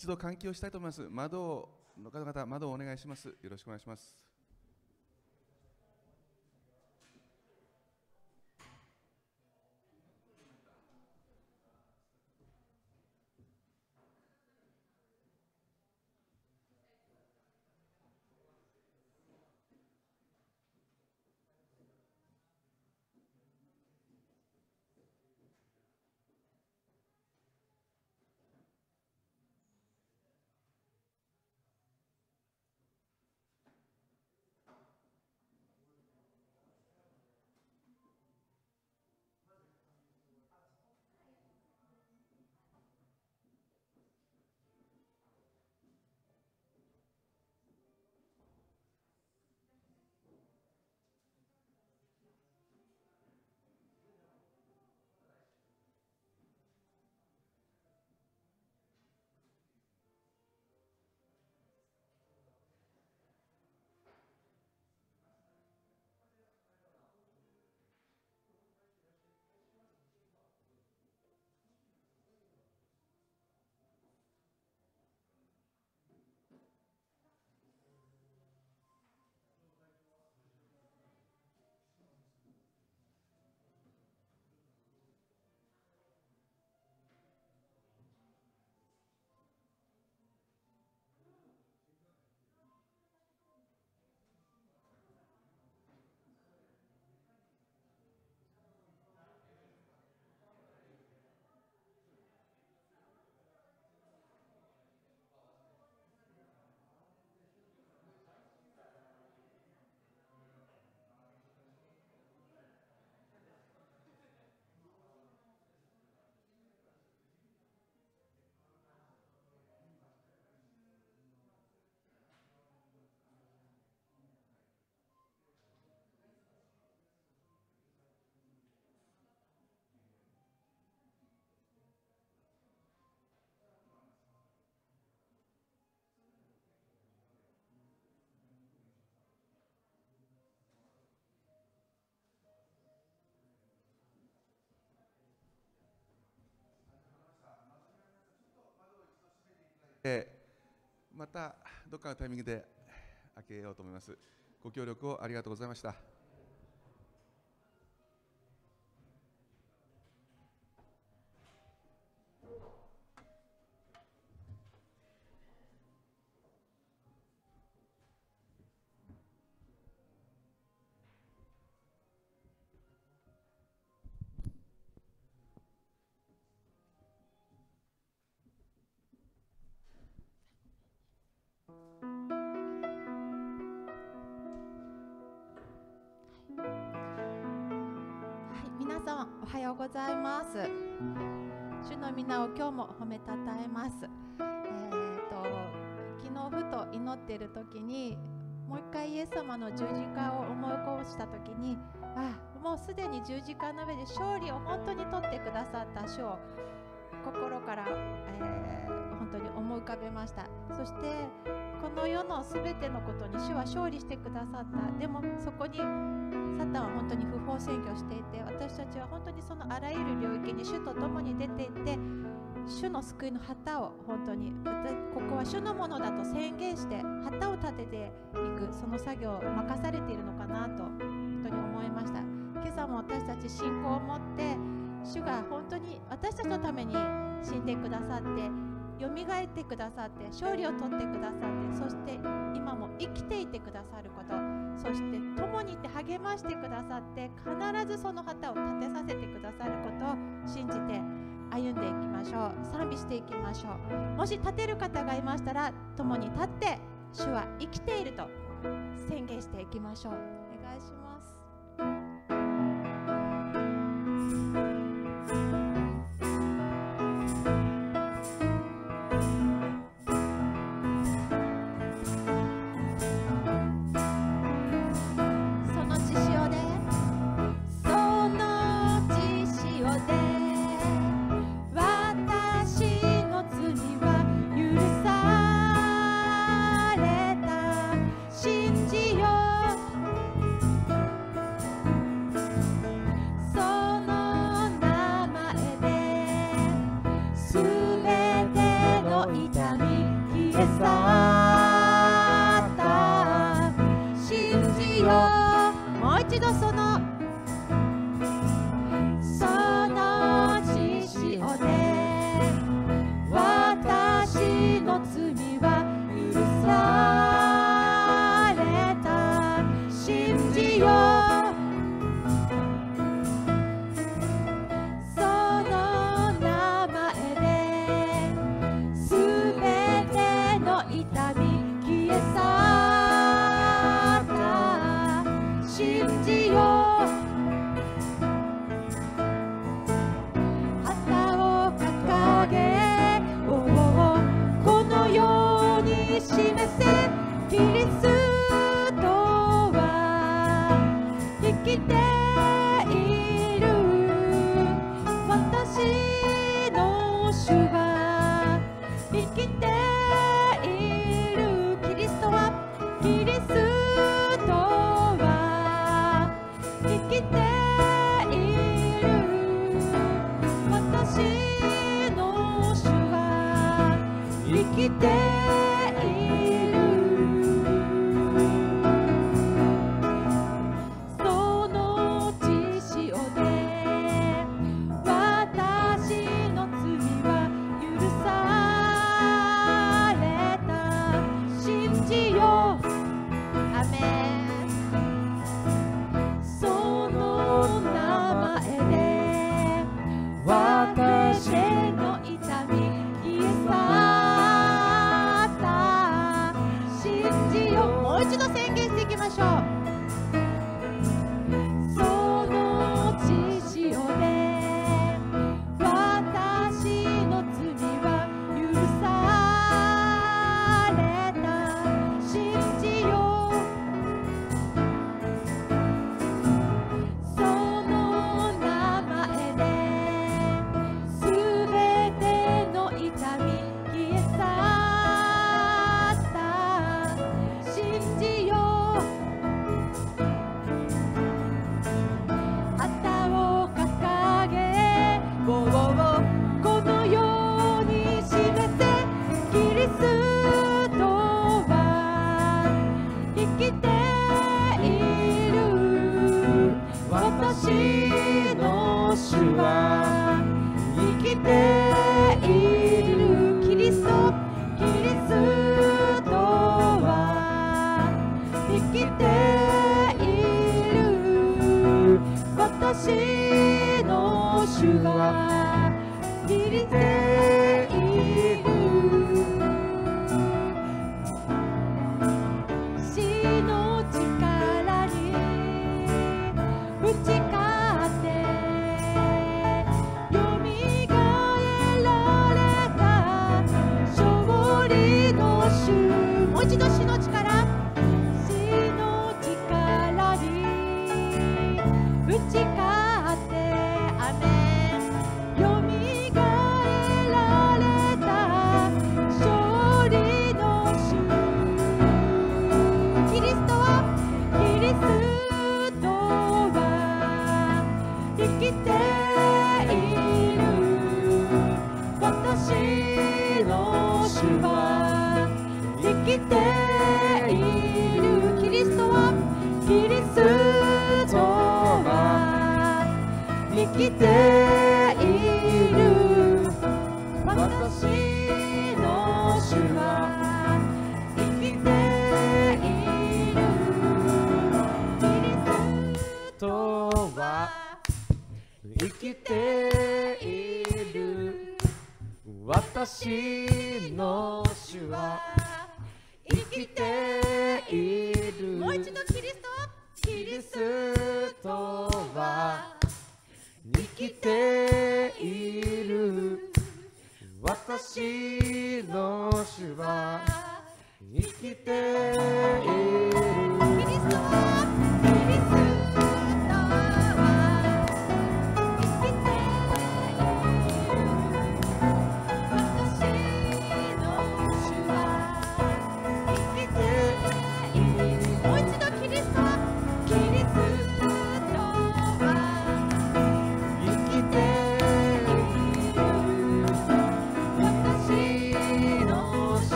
一度換気をしたいと思います。窓の方々、窓をお願いします。よろしくお願いします。えー、またどっかのタイミングで開けようと思います。ご協力をありがとうございました。皆さんおはようございます。主の皆を今日も褒めたたえます。えーと、昨日ふと祈っている時にもう一回イエス様の十字架を思い起こした時にあもうすでに十字架の上で勝利を本当に取ってくださった主を心から、えー、本当に思い浮かべました。そしてこの世のすべてのことに主は勝利してくださった。でもそこにサタンは本当に不法占拠していて私たちは本当にそのあらゆる領域に主と共に出ていって主の救いの旗を本当にここは主のものだと宣言して旗を立てていくその作業を任されているのかなと本当に思いました。今朝も私たち信仰を持って主が本当に私たちのために死んでくださってよみがえってくださって勝利を取ってくださってそして今も生きていてくださることそして共にいて励ましてくださって必ずその旗を立てさせてくださることを信じて歩んでいきましょう賛美していきましょう。もし立てる方がいましたら共に立って主は生きていると宣言していきましょう。お願いします。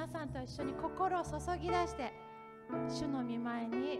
皆さんと一緒に心を注ぎ出して主の御前に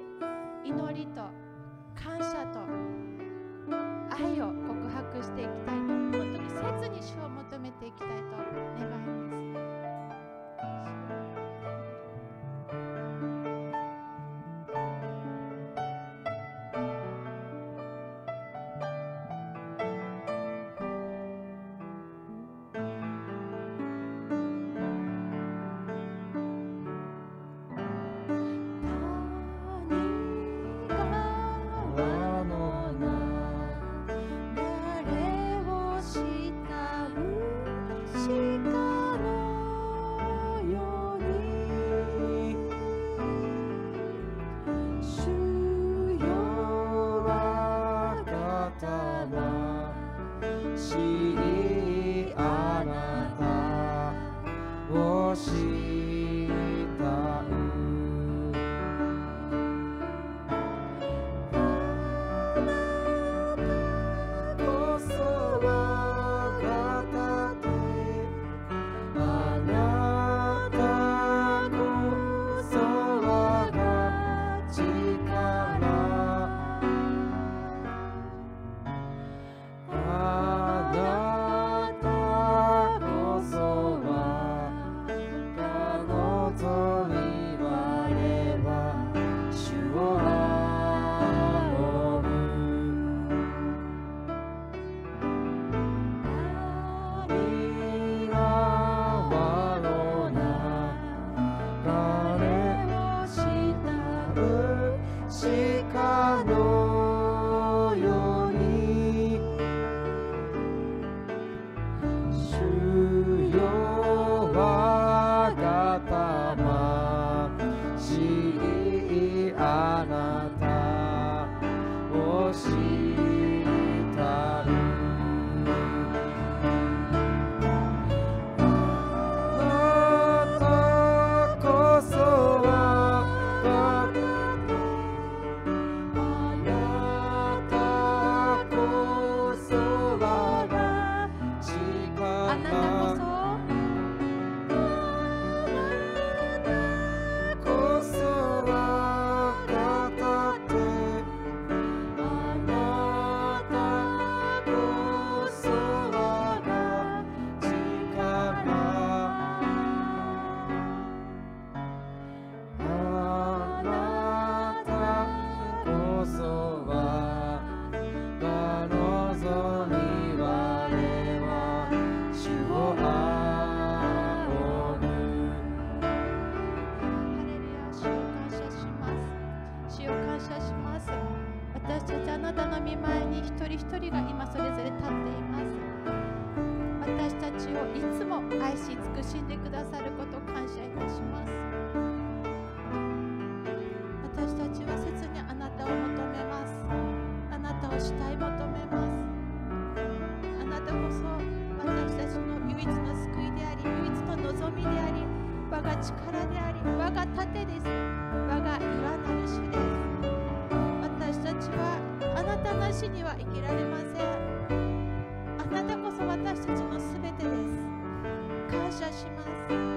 私たちのすべてです。感謝します。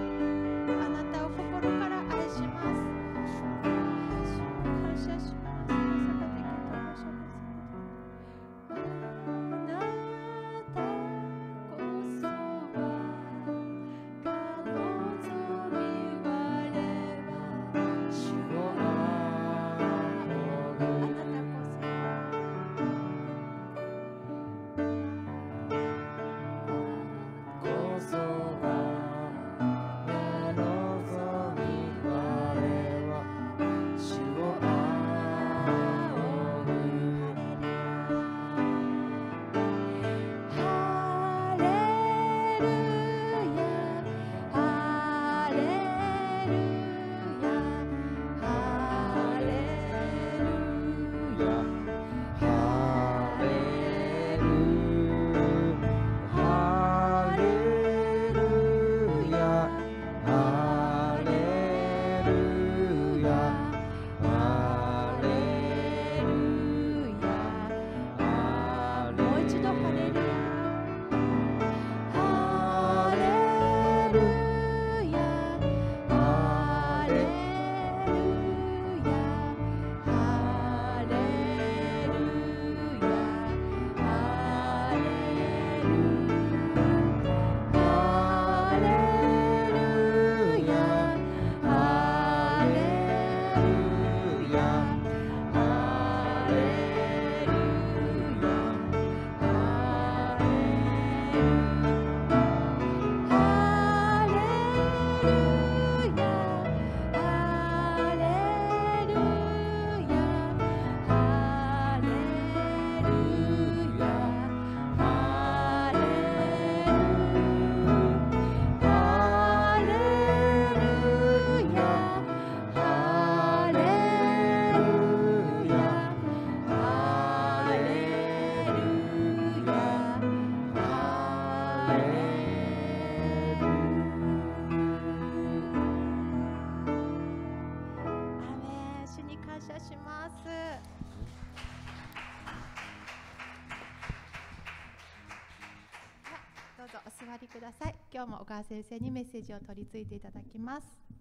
ください。今日も小川先生にメッセージを取り付いていただきます。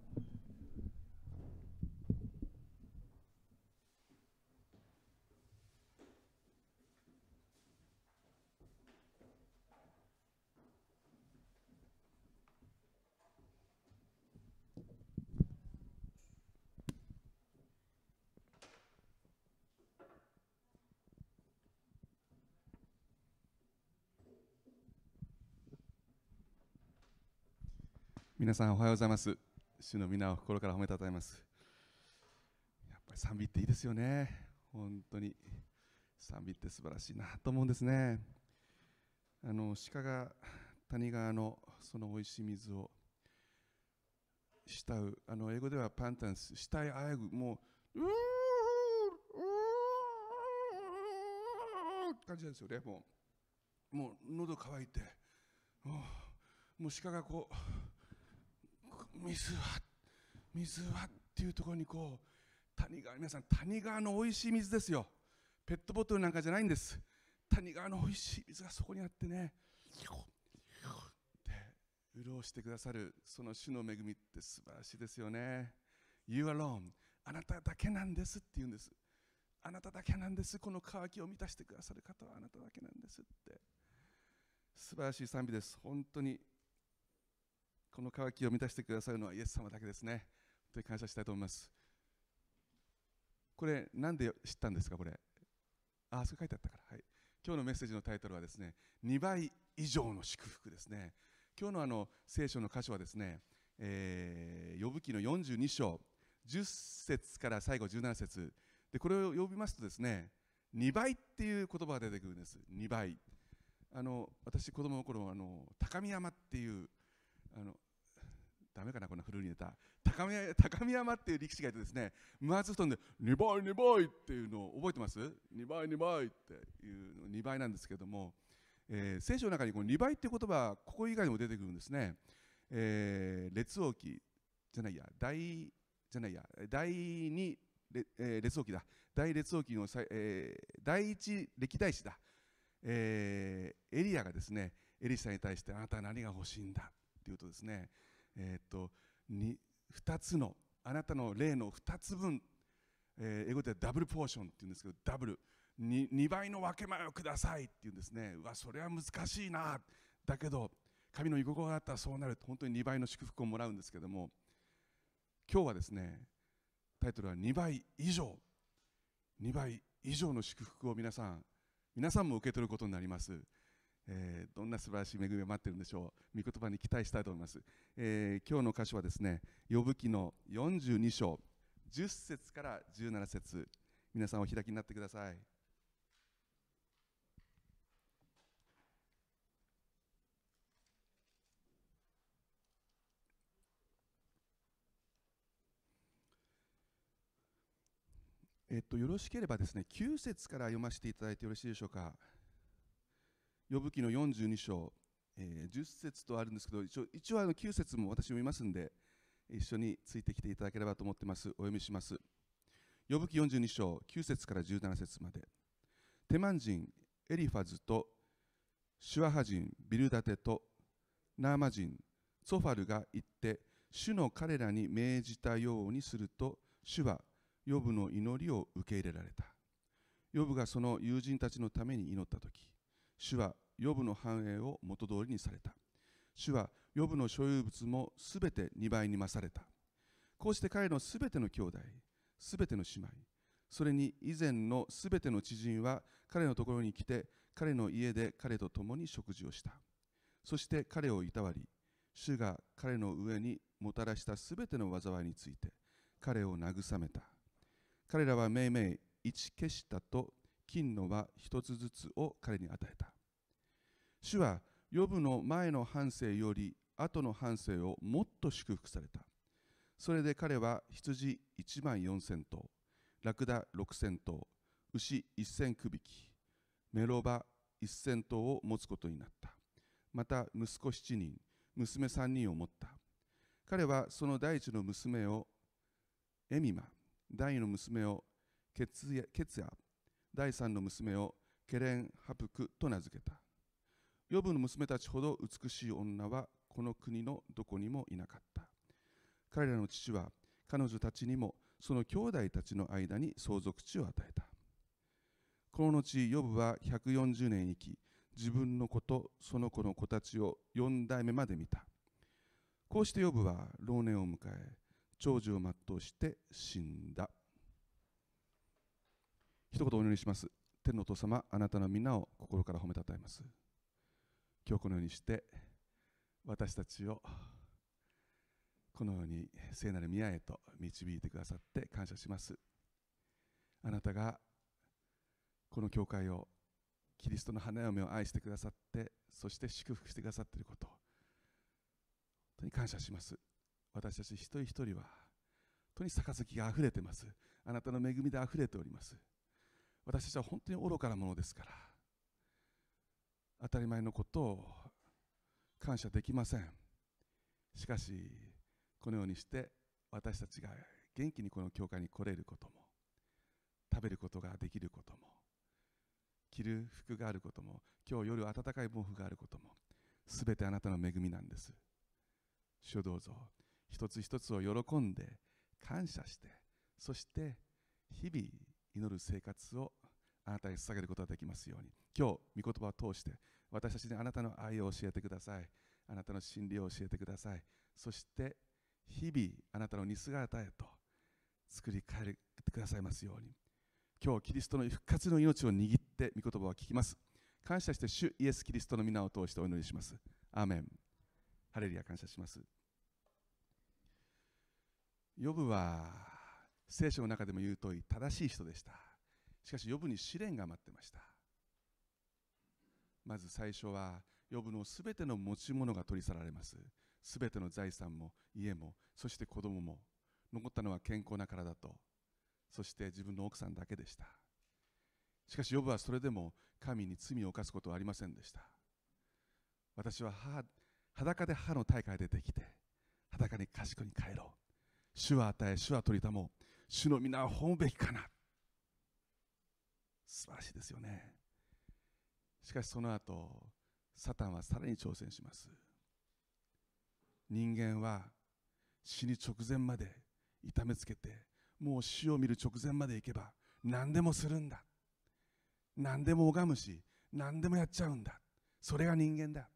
皆さんおはようございます。主の皆を心から褒めたたえます。やっぱり賛美っていいですよね。本当に。賛美って素晴らしいなと思うんですね。あの鹿が谷川のその美味しい水を慕う。あの英語ではパンタンス慕いあえぐもううーう感じなんですよね。もうもう喉乾いて。もうもう鹿がこう水は水はっていうところにこう谷川皆さん谷川の美味しい水ですよ。ペットボトルなんかじゃないんです。谷川の美味しい水がそこにあってね。って潤してくださるその主の恵みって素晴らしいですよね。You alone あなただけなんですって言うんです。あなただけなんです。この渇きを満たしてくださる方はあなただけなんですって。素晴らしい賛美です。本当にこの渇きを満たしてくださるのはイエス様だけですね。本当に感謝したいと思います。これなんで知ったんですかこれ？ああそう書いてあったから。はい。今日のメッセージのタイトルはですね2倍以上の祝福ですね。今日のあの聖書の箇所はですね、えー、呼ぶ記の42章10節から最後17節。でこれを呼びますとですね2倍っていう言葉が出てくるんです。2倍。あの私子供の頃あの高見山っていうあのダメかなこんな古いネタ。高見高見山っていう力士がいてですね無圧布団で2倍2倍っていうのを覚えてます ?2 倍2倍っていうの2倍なんですけども、えー、聖書の中にこの2倍っていう言葉ここ以外にも出てくるんですね、えー、列王記じゃないや大じゃないや第2列,、えー、列王記だ。大列王記の、えー、第一歴代史だ、えー、エリアがですねエリシャに対してあなたは何が欲しいんだっていうとですね。えー、と 2, 2つのあなたの例の2つ分、えー、英語ではダブルポーションっていうんですけどダブル。2, 2倍の分け前をくださいっていうんですね。うわそれは難しいな。だけど神の居心があったらそうなると本当に2倍の祝福をもらうんですけども今日はですねタイトルは2倍以上。2倍以上の祝福を皆さん皆さんも受け取ることになります。えー、どんな素晴らしい恵みが待ってるんでしょう。御言葉に期待したいと思います、えー、今日の箇所はですね呼ぶ記の42章10節から17節。皆さんお開きになってください。えっと、よろしければですね9節から読ませていただいてよろしいでしょうか。呼ぶ記の42章、えー、10節とあるんですけど一応一応あの9節も私読みますんで一緒についてきていただければと思ってます。お読みします。呼ぶ記42章9節から17節まで。テマン人エリファズとシュアハ人ビルダテとナーマ人ソファルが行って主の彼らに命じたようにすると主はヨブの祈りを受け入れられた。ヨブがその友人たちのために祈った時主はヨブの繁栄を元通りにされた。主はヨブの所有物もすべて2倍に増された。こうして彼のすべての兄弟、すべての姉妹、それに以前のすべての知人は彼のところに来て、彼の家で彼と共に食事をした。そして彼をいたわり、主が彼の上にもたらしたすべての災いについて、彼を慰めた。彼らはめいめい一消したと金の輪一つずつを彼に与えた。主はヨブの前の半生より後の半生をもっと祝福された。それで彼は羊1万4千頭、ラクダ6千頭、牛1千区引き、メロバ1千頭を持つことになった。また息子7人、娘3人を持った。彼はその第一の娘をエミマ、第二の娘をケツヤケツヤ第三の娘をケレン・ハプクと名付けた。ヨブの娘たちほど美しい女はこの国のどこにもいなかった。彼らの父は彼女たちにもその兄弟たちの間に相続地を与えた。この後、ヨブは140年生き、自分の子とその子の子たちを4代目まで見た。こうしてヨブは老年を迎え、長寿を全うして死んだ。一言お祈りします。天のお父様、あなたの皆を心から褒めたたえます。今日このようにして、私たちをこのように聖なる宮へと導いてくださって感謝します。あなたがこの教会をキリストの花嫁を愛してくださって、そして祝福してくださっていること、本当に感謝します。私たち一人一人は、本当に杯があふれてます。あなたの恵みであふれております。私たちは本当に愚かなものですから当たり前のことを感謝できません。しかしこのようにして私たちが元気にこの教会に来れることも食べることができることも着る服があることも今日夜暖かい毛布があることもすべてあなたの恵みなんです。主どうぞ一つ一つを喜んで感謝してそして日々祈る生活をあなたに捧げることができますように。今日御言葉を通して私たちにあなたの愛を教えてください。あなたの真理を教えてください。そして日々あなたの似姿へと作り変えてくださいますように。今日キリストの復活の命を握って御言葉を聞きます。感謝して主イエス・キリストの皆を通してお祈りします。アーメン。ハレリア感謝します。ヨブは聖書の中でも言う通り正しい人でした。しかしヨブに試練が待ってました。まず最初はヨブのすべての持ち物が取り去られます。すべての財産も家もそして子供も。残ったのは健康な体とそして自分の奥さんだけでした。しかしヨブはそれでも神に罪を犯すことはありませんでした。私は母裸で母の大会でできて裸に賢に帰ろう。主は与え主は取りたもう。主の皆を褒むべきかな。素晴らしいですよね。しかしその後サタンはさらに挑戦します。人間は死に直前まで痛めつけてもう死を見る直前まで行けば何でもするんだ。何でも拝むし何でもやっちゃうんだ。それが人間だ。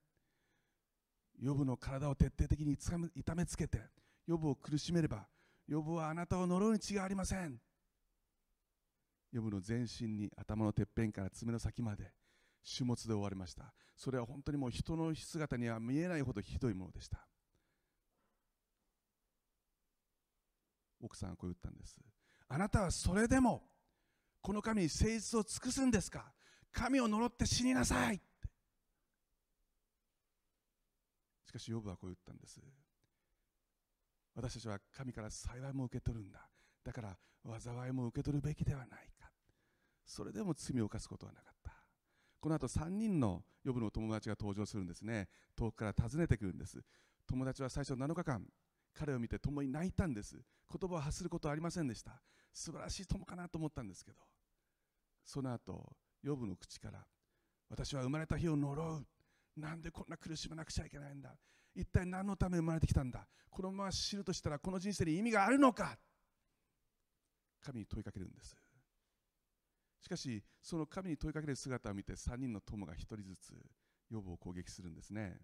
予部の体を徹底的に痛めつけて予部を苦しめれば予部はあなたを呪うに違いありません。予部の全身に頭のてっぺんから爪の先まで種物で終わりました。それは本当にもう人の姿には見えないほどひどいものでした。奥さんはこう言ったんです。あなたはそれでもこの神に誠実を尽くすんですか？神を呪って死になさいって。しかしヨブはこう言ったんです。私たちは神から幸いも受け取るんだ。だから災いも受け取るべきではない。それでも罪を犯すことはなかった。この後3人のヨブの友達が登場するんですね。遠くから訪ねてくるんです。友達は最初7日間彼を見て共に泣いたんです。言葉を発することはありませんでした。素晴らしい友かなと思ったんですけど。その後ヨブの口から私は生まれた日を呪う。なんでこんな苦しまなくちゃいけないんだ。一体何のため生まれてきたんだ。このまま死ぬとしたらこの人生に意味があるのか。神に問いかけるんです。しかしその神に問いかける姿を見て3人の友が1人ずつ予防を攻撃するんですね。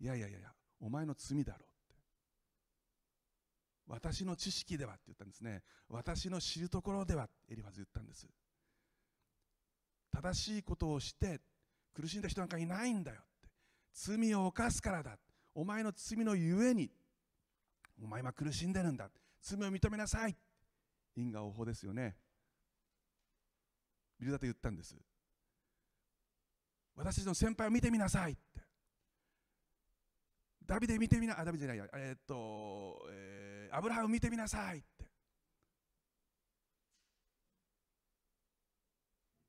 いやいやいやお前の罪だろ私の知識ではって言ったんですね。私の知るところではエリファズ言ったんです。正しいことをして苦しんだ人なんかいないんだよって。罪を犯すからだ。お前の罪のゆえにお前は苦しんでるんだ。罪を認めなさい。因果応報ですよね。ビルダと言ったんです。私たちの先輩を見てみなさいって。ダビデ見てみなあダビデじゃないや。えー、っと、えーアブラハム見てみなさいって。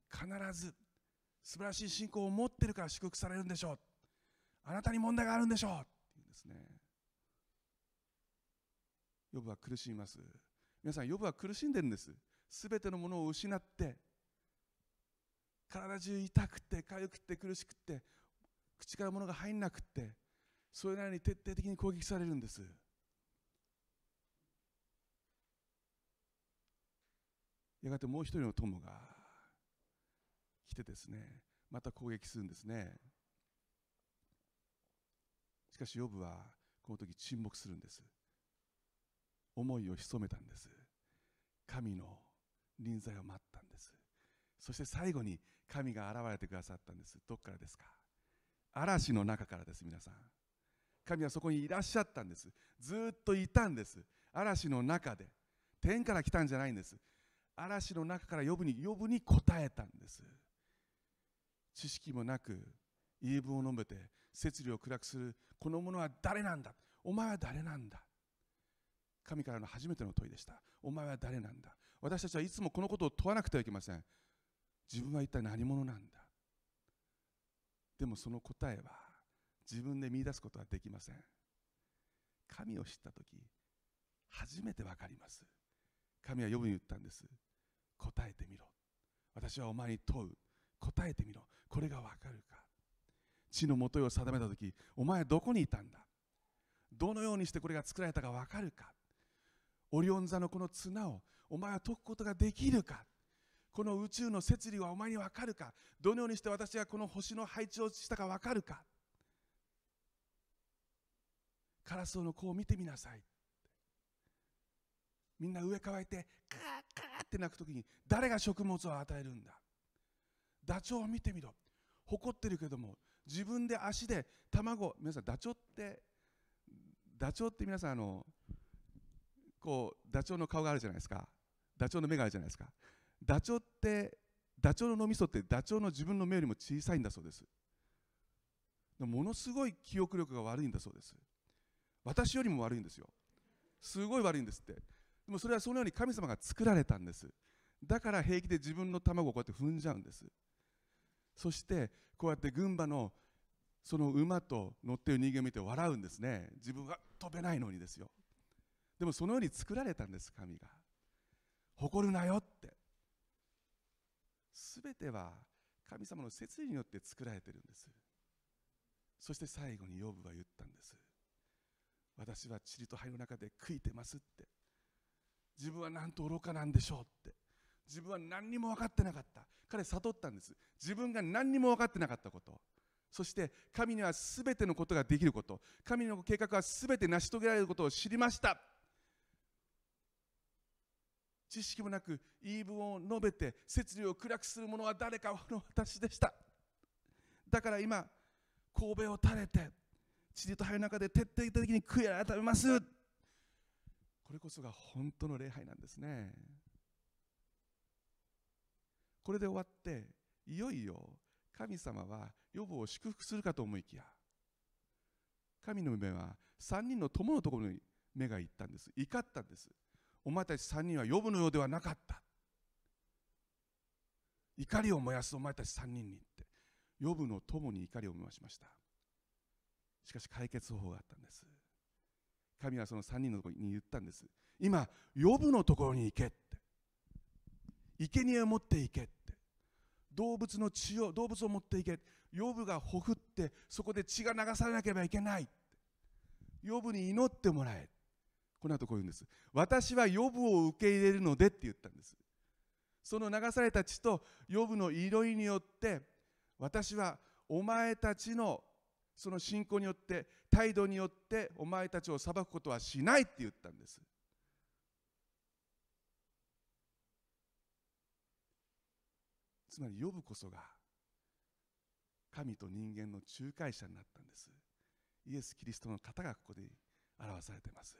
必ず素晴らしい信仰を持ってるから祝福されるんでしょう。あなたに問題があるんでしょう。って言うんですね。ヨブは苦しみます。皆さんヨブは苦しんでるんです。すべてのものを失って体中痛くて痒くて苦しくて口から物が入んなくてそれなりに徹底的に攻撃されるんです。やがてもう一人の友が来てですねまた攻撃するんですね。しかしヨブはこの時沈黙するんです。思いを潜めたんです。神の臨在を待ったんです。そして最後に神が現れてくださったんです。どこからですか？嵐の中からです皆さん。神はそこにいらっしゃったんです。ずっといたんです。嵐の中で。天から来たんじゃないんです。嵐の中から呼ぶに呼ぶに答えたんです。知識もなく言い分を述べて摂理を暗くする。この者は誰なんだ？お前は誰なんだ？神からの初めての問いでした。お前は誰なんだ？私たちはいつもこのことを問わなくてはいけません。自分は一体何者なんだ？でもその答えは自分で見出すことはできません。神を知った時初めてわかります。神は呼ぶに言ったんです。答えてみろ。私はお前に問う。答えてみろ。これがわかるか。地の元を定めた時お前はどこにいたんだ？どのようにしてこれが作られたかわかるか？オリオン座のこの綱をお前は解くことができるか？この宇宙の摂理はお前にわかるか？どのようにして私がこの星の配置をしたかわかるか？カラスの子を見てみなさい。みんな上乾いてカーカーって鳴く時に誰が食物を与えるんだ？ダチョウを見てみろ。誇ってるけども自分で足で卵皆さんダチョウってダチョウって皆さんあのこうダチョウの顔があるじゃないですか。ダチョウの目があるじゃないですか。ダチョウってダチョウの脳みそってダチョウの自分の目よりも小さいんだそうです。ものすごい記憶力が悪いんだそうです。私よりも悪いんですよ。すごい悪いんですって。でもそれはそのように神様が作られたんです。だから平気で自分の卵をこうやって踏んじゃうんです。そしてこうやって群馬のその馬と乗ってる人間を見て笑うんですね。自分は飛べないのにですよ。でもそのように作られたんです神が。誇るなよって。すべては神様の摂理によって作られてるんです。そして最後にヨブは言ったんです。私は塵と灰の中で悔いてますって。自分はなんと愚かなんでしょうって。自分は何にも分かってなかった。彼悟ったんです。自分が何にも分かってなかったこと。そして神には全てのことができること。神の計画は全て成し遂げられることを知りました。知識もなく言い分を述べて摂理を暗くする者は誰かの私でした。だから今神戸を垂れて塵と灰の中で徹底的に悔い改めます。これこそが本当の礼拝なんですね。これで終わっていよいよ神様は予防を祝福するかと思いきや神の目は3人の友のところに目が行ったんです。怒ったんです。お前たち3人は呼ぶのようではなかった。怒りを燃やすお前たち3人にって呼ぶの友に怒りを燃やしました。しかし解決方法があったんです。神はその3人のところに言ったんです。今呼ぶのところに行けって。生贄を持って行けって。動物の血を動物を持って行け呼ぶがほふってそこで血が流されなければいけない呼ぶに祈ってもらえこの後こう言うんです。私は呼ぶを受け入れるのでって言ったんです。その流された血と呼ぶの祈りによって私はお前たちのその信仰によって態度によってお前たちを裁くことはしないって言ったんです。つまり呼ぶこそが神と人間の仲介者になったんです。イエス・キリストの方がここで表されています。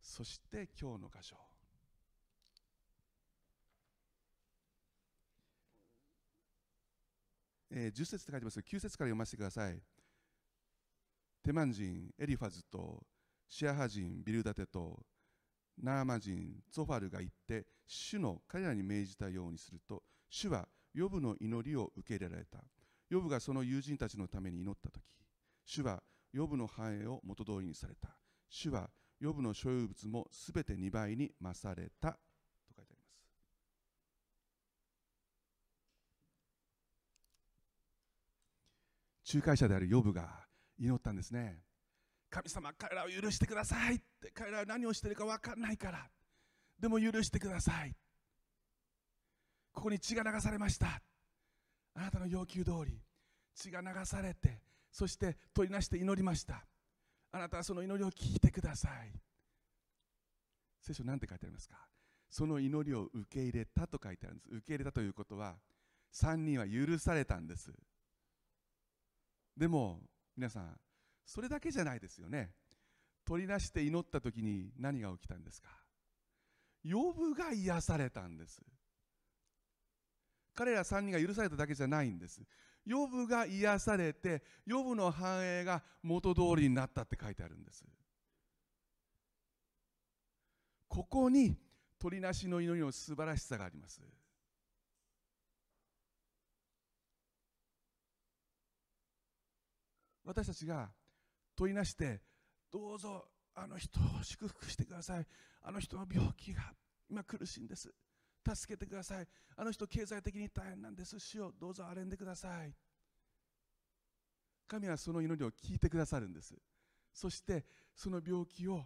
そして今日の箇所。えー、10節って書いてます。9節から読ませてください。テマン人エリファズとシアハ人ビルダテとナーマ人ゾファルが行って主の彼らに命じたようにすると主はヨブの祈りを受け入れられた。ヨブがその友人たちのために祈った時主はヨブの繁栄を元通りにされた。主はヨブの所有物もすべて2倍に増されたと書いてあります。仲介者であるヨブが祈ったんですね。神様彼らを許してくださいって彼らは何をしているか分かんないから。でも許してください。ここに血が流されました。あなたの要求通り。血が流されてそして取りなして祈りました。あなたはその祈りを聞いてください。聖書何て書いてありますか？その祈りを受け入れたと書いてあるんです。受け入れたということは3人は許されたんです。でも皆さんそれだけじゃないですよね。取り出して祈った時に何が起きたんですか？呼ぶが癒されたんです。彼ら3人が許されただけじゃないんです。ヨブが癒されてヨブの繁栄が元通りになったって書いてあるんです。ここに鳥なしの祈りの素晴らしさがあります。私たちが問いなしてどうぞあの人を祝福してください。あの人の病気が今苦しいんです。助けてください。あの人経済的に大変なんです。主をどうぞ憐れんでください。神はその祈りを聞いてくださるんです。そしてその病気を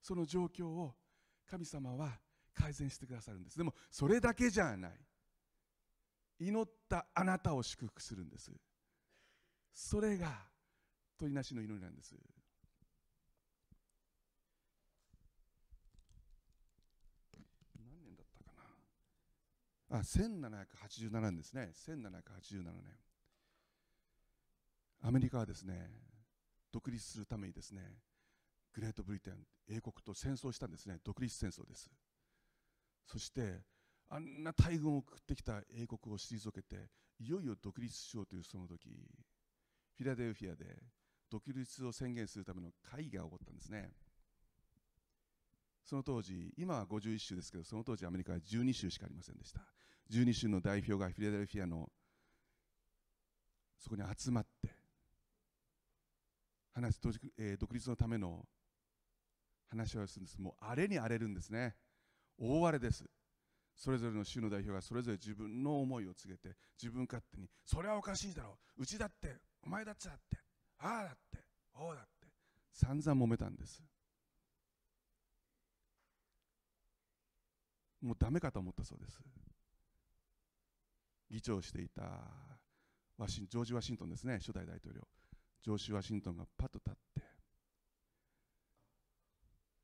その状況を神様は改善してくださるんです。でもそれだけじゃない。祈ったあなたを祝福するんです。それが問いなしの祈りなんです何年だったかなあ1787年ですね。1787年アメリカはですね独立するためにですねグレートブリテン英国と戦争したんですね。独立戦争です。そしてあんな大軍を送ってきた英国を退けていよいよ独立しようというその時フィラデルフィアで独立を宣言するための会議が起こったんですね。その当時今は51州ですけどその当時アメリカは12州しかありませんでした。12州の代表がフィラデルフィアのそこに集まって話、えー、独立のための話をするんです。もう荒れに荒れるんですね。大荒れです。それぞれの州の代表がそれぞれ自分の思いを告げて自分勝手にそれはおかしいだろう。うちだってお前だっちだってああだっておうだって散々揉めたんです。もうダメかと思ったそうです。議長していたワシンジョージ・ワシントンですね初代大統領。ジョージ・ワシントンがパッと立って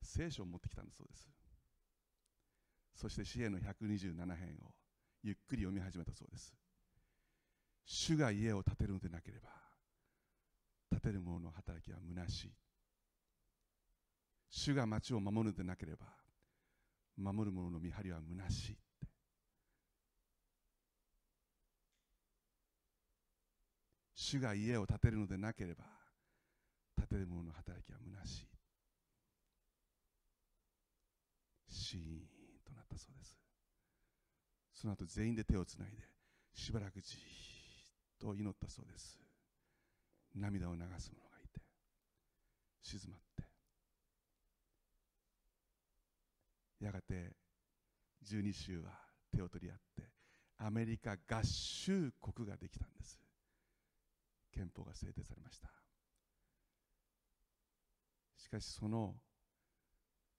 聖書を持ってきたんだそうです。そして詩篇の127編をゆっくり読み始めたそうです。主が家を建てるのでなければ建てる者の働きは虚しい。主が町を守るのでなければ守る者の見張りは虚しい。主が家を建てるのでなければ建てる者の働きは虚しい。シーンとなったそうです。その後全員で手をつないでしばらくじーっと祈ったそうです。涙を流す者がいて静まって。やがて12州は手を取り合ってアメリカ合衆国ができたんです。憲法が制定されました。しかしその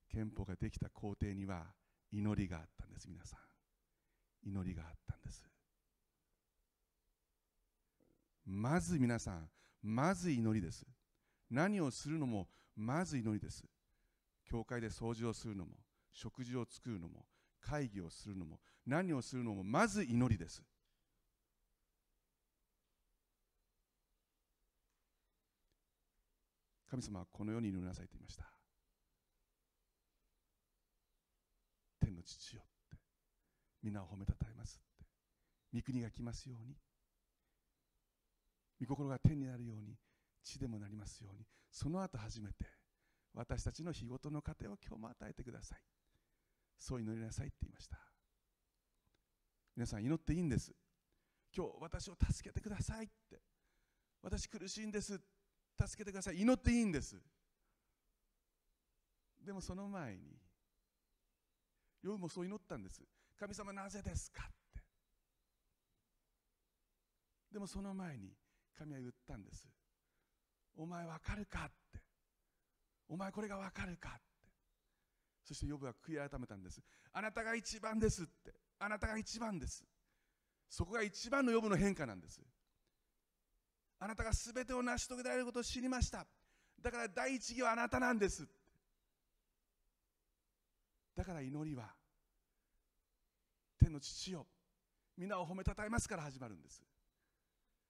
憲法ができた皇帝には祈りがあったんです。皆さん。祈りがあったんです。まず皆さんまず祈りです。何をするのもまず祈りです。教会で掃除をするのも食事を作るのも会議をするのも何をするのもまず祈りです。神様はこのように祈りなさいと言いました。天の父よって皆を褒めたたえますって御国が来ますように御心が天になるように地でもなりますようにその後初めて私たちの日ごとの糧を今日も与えてください。そう祈りなさいって言いました。皆さん祈っていいんです。今日私を助けてくださいって私苦しいんです助けてください。祈っていいんです。でもその前に夜もそう祈ったんです。神様なぜですかって。でもその前に神は言ったんです。お前わかるかって。お前これがわかるかって。そしてヨブは悔い改めたんです。あなたが一番ですって。あなたが一番です。そこが一番のヨブの変化なんです。あなたが全てを成し遂げられることを知りました。だから第一義はあなたなんです。だから祈りは天の父よ。皆を褒めたたえますから始まるんです。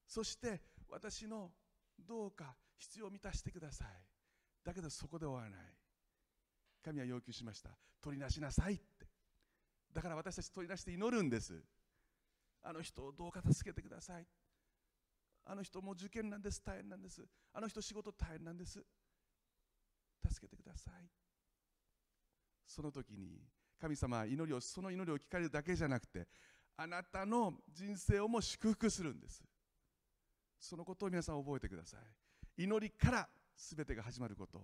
そして私のどうか必要を満たしてください。だけどそこで終わらない。神は要求しました。取りなしなさいって。だから私たち取り出して祈るんです。あの人をどうか助けてください。あの人も受験なんです大変なんです。あの人仕事大変なんです。助けてください。その時に神様は祈りをその祈りを聞かれるだけじゃなくてあなたの人生をも祝福するんです。そのことを皆さん覚えてください。祈りから全てが始まること。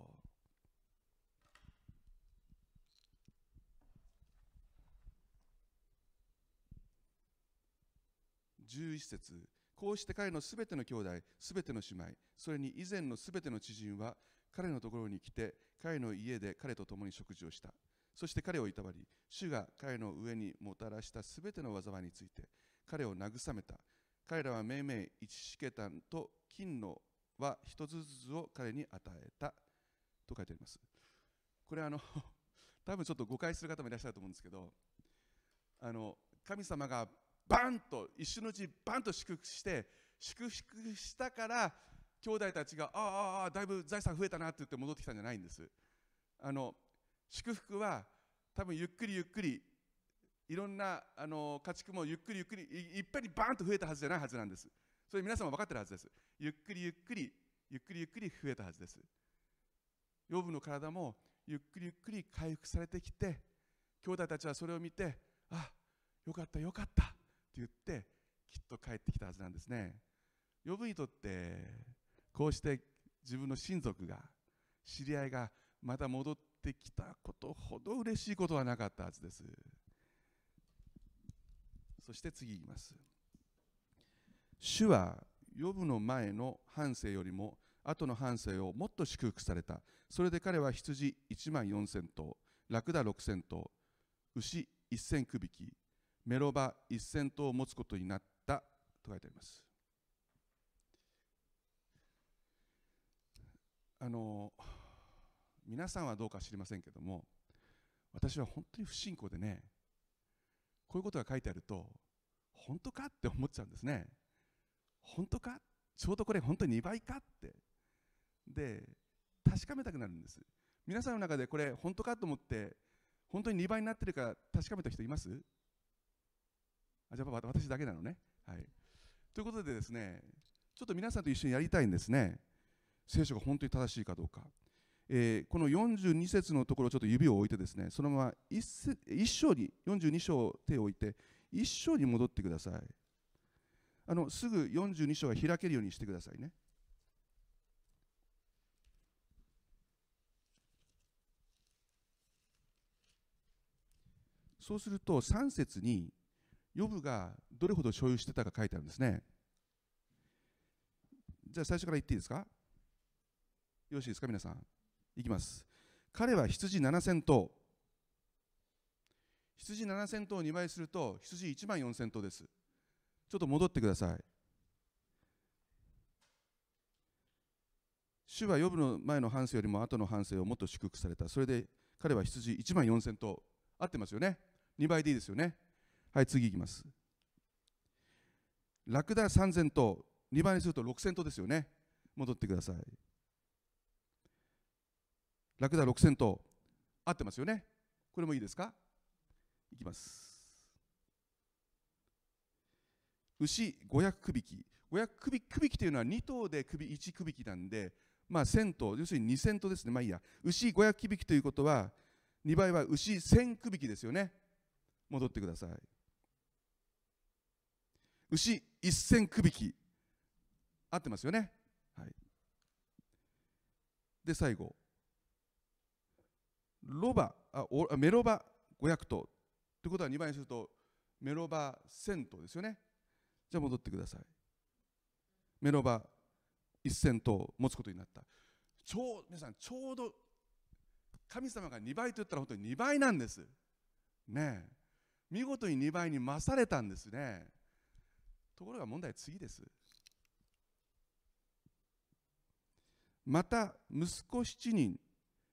11節。こうして彼のすべての兄弟、すべての姉妹、それに以前のすべての知人は彼のところに来て、彼の家で彼と共に食事をした。そして彼をいたわり、主が彼の上にもたらしたすべての災いについて、彼を慰めた。彼らは命名一シケタンと金のは一つずつを彼に与えた。と書いてあります。これあの、多分ちょっと誤解する方もいらっしゃると思うんですけど、あの神様がバンと一瞬のうちにバンと祝福して祝福したから兄弟たちがああああだいぶ財産増えたなって言って戻ってきたんじゃないんです。あの祝福は多分ゆっくりゆっくりいろんなあの家畜もゆっくりゆっくりいいっぺんにバーンと増えたはずじゃないはずなんです。それ皆さん分かってるはずです。ゆっくりゆっくりゆっくりゆっくり増えたはずです。養分の体もゆっくりゆっくり回復されてきて兄弟たちはそれを見てあよかったよかった。言ってきっと帰ってきたはずなんですね。呼ぶにとってこうして自分の親族が知り合いがまた戻ってきたことほど嬉しいことはなかったはずです。そして次いきます。主は呼ぶの前の半生よりも後の半生をもっと祝福された。それで彼は羊1万4000頭ラクダ6000頭牛1000区引きメロバ1000頭を持つことになったと書いてあります。あの皆さんはどうか知りませんけども私は本当に不信仰でねこういうことが書いてあると本当かって思っちゃうんですね。本当か？ちょうどこれ本当に2倍かって。で確かめたくなるんです。皆さんの中でこれ本当かと思って本当に2倍になってるか確かめた人います？あじゃあ私だけなのね。はい。ということでですねちょっと皆さんと一緒にやりたいんですね。聖書が本当に正しいかどうか、えー、この42節のところちょっと指を置いてですねそのまま一一章に42章を手を置いて一章に戻ってください。あのすぐ42章が開けるようにしてくださいね。そうすると3節にヨブがどれほど所有してたか書いてあるんですね。じゃあ最初から言っていいですか？よろしいですか？皆さん。いきます。彼は羊7000頭。羊7000頭を2倍すると羊1万4000頭です。ちょっと戻ってください。主はヨブの前の半生よりも後の半生をもっと祝福された。それで彼は羊1万4000頭。合ってますよね？2倍でいいですよね？はい次いきます。ラクダ3000頭2倍にすると6000頭ですよね。戻ってください。ラクダ6000頭合ってますよね。これもいいですか？いきます。牛500区引き500区引区引きというのは2頭で首1区引きなんでまあ1000頭要するに2000頭ですね。まあいいや。牛500区引きということは2倍は牛1000区引きですよね。戻ってください。牛1000区引き。合ってますよね？はい。で最後。ロバあおメロバ500頭。ということは2倍にするとメロバ1000頭ですよね？じゃあ戻ってください。メロバ1000頭持つことになった。ちょう皆さんちょうど神様が2倍と言ったら本当に2倍なんです。ねえ。見事に2倍に増されたんですね。ところが問題は次です。また息子7人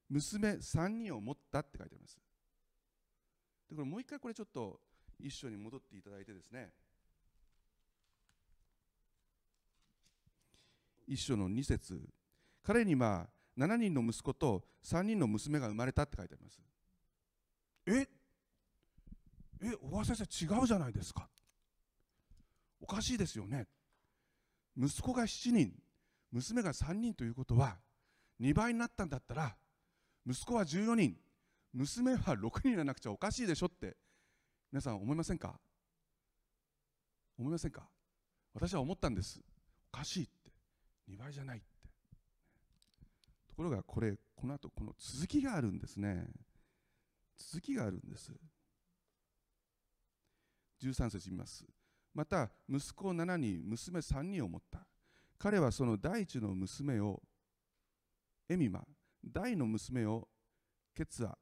娘3人を持ったって書いてあります。でこれもう一回これちょっと一緒に戻っていただいてですね。一緒の2節。彼には7人の息子と3人の娘が生まれたって書いてあります。え？え小川先生違うじゃないですか。おかしいですよね。息子が7人娘が3人ということは2倍になったんだったら息子は14人娘は6人にならなくちゃおかしいでしょって皆さん思いませんか？思いませんか？私は思ったんです。おかしいって。2倍じゃないって。ところがこれこの後この続きがあるんですね。続きがあるんです。13節見ます。また息子7人娘3人を持った。彼はその第一の娘をエミマ第の娘をケツア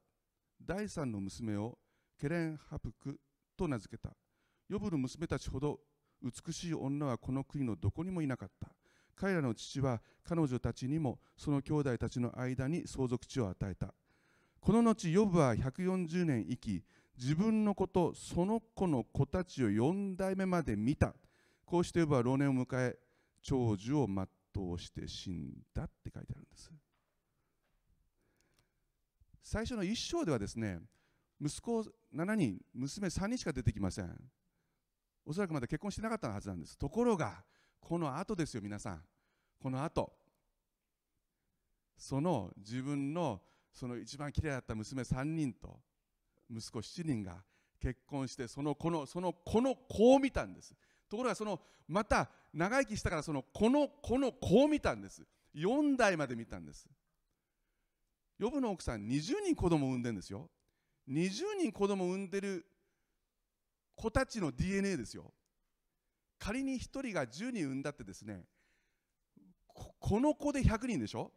第三の娘をケレンハプクと名付けた。ヨブの娘たちほど美しい女はこの国のどこにもいなかった。彼らの父は彼女たちにもその兄弟たちの間に相続地を与えた。この後ヨブは140年生き自分の子とその子の子たちを4代目まで見た。こうしてヨブは老年を迎え長寿を全うして死んだって書いてあるんです。最初の一章ではですね息子7人娘3人しか出てきません。おそらくまだ結婚してなかったはずなんです。ところがこの後ですよ皆さん。この後。その自分のその一番きれいだった娘3人と息子7人が結婚してその子のその子の子を見たんです。ところがそのまた長生きしたからその子の子の子を見たんです。4代まで見たんです。ヨブの奥さん20人子供を産んでるんですよ。20人子供を産んでる子たちの DNA ですよ。仮に1人が10人産んだってですねこの子で100人でしょ？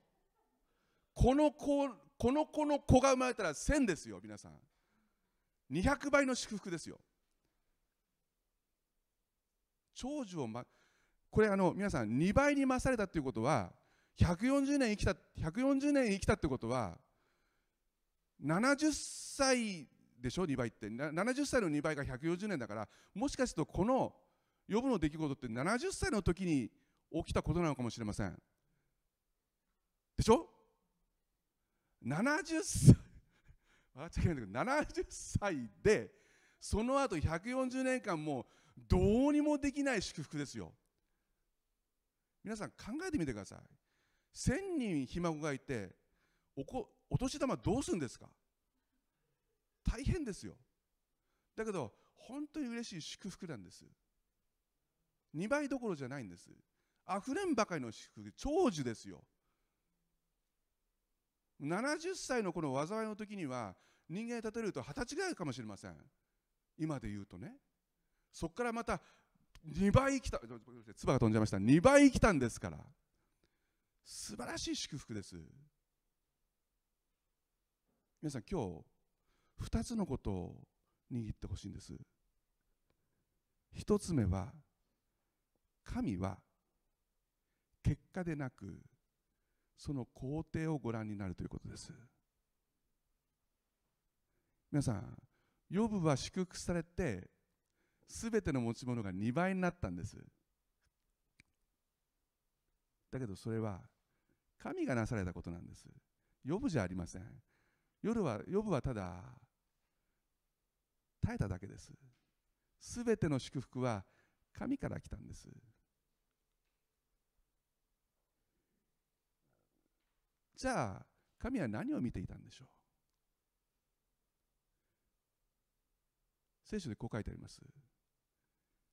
この子この子の子が生まれたら1000ですよ皆さん。200倍の祝福ですよ。長寿を、ま、これあの皆さん2倍に増されたということは140年生きた140年生きたってことは70歳でしょ？2倍って。70歳の2倍が140年だからもしかするとこの呼ぶの出来事って70歳の時に起きたことなのかもしれません。でしょ？70歳笑っちゃいけないんだけど70歳でその後140年間もうどうにもできない祝福ですよ。皆さん考えてみてください。1000人ひ孫がいておこお年玉どうするんですか？大変ですよ。だけど本当に嬉しい祝福なんです。2倍どころじゃないんです。溢れんばかりの祝福長寿ですよ。70歳のこの災いの時には人間に例えると二十歳ぐらいかもしれません。今で言うとね。そこからまた2倍来た唾が飛んじゃいました。2倍来たんですから。素晴らしい祝福です。皆さん今日2つのことを握ってほしいんです。1つ目は神は結果でなくその工程をご覧になるということです。皆さんヨブは祝福されてすべての持ち物が2倍になったんです。だけどそれは神がなされたことなんです。ヨブじゃありません。夜はヨブはただ耐えただけです。すべての祝福は神から来たんです。じゃあ神は何を見ていたんでしょう？聖書でこう書いてあります。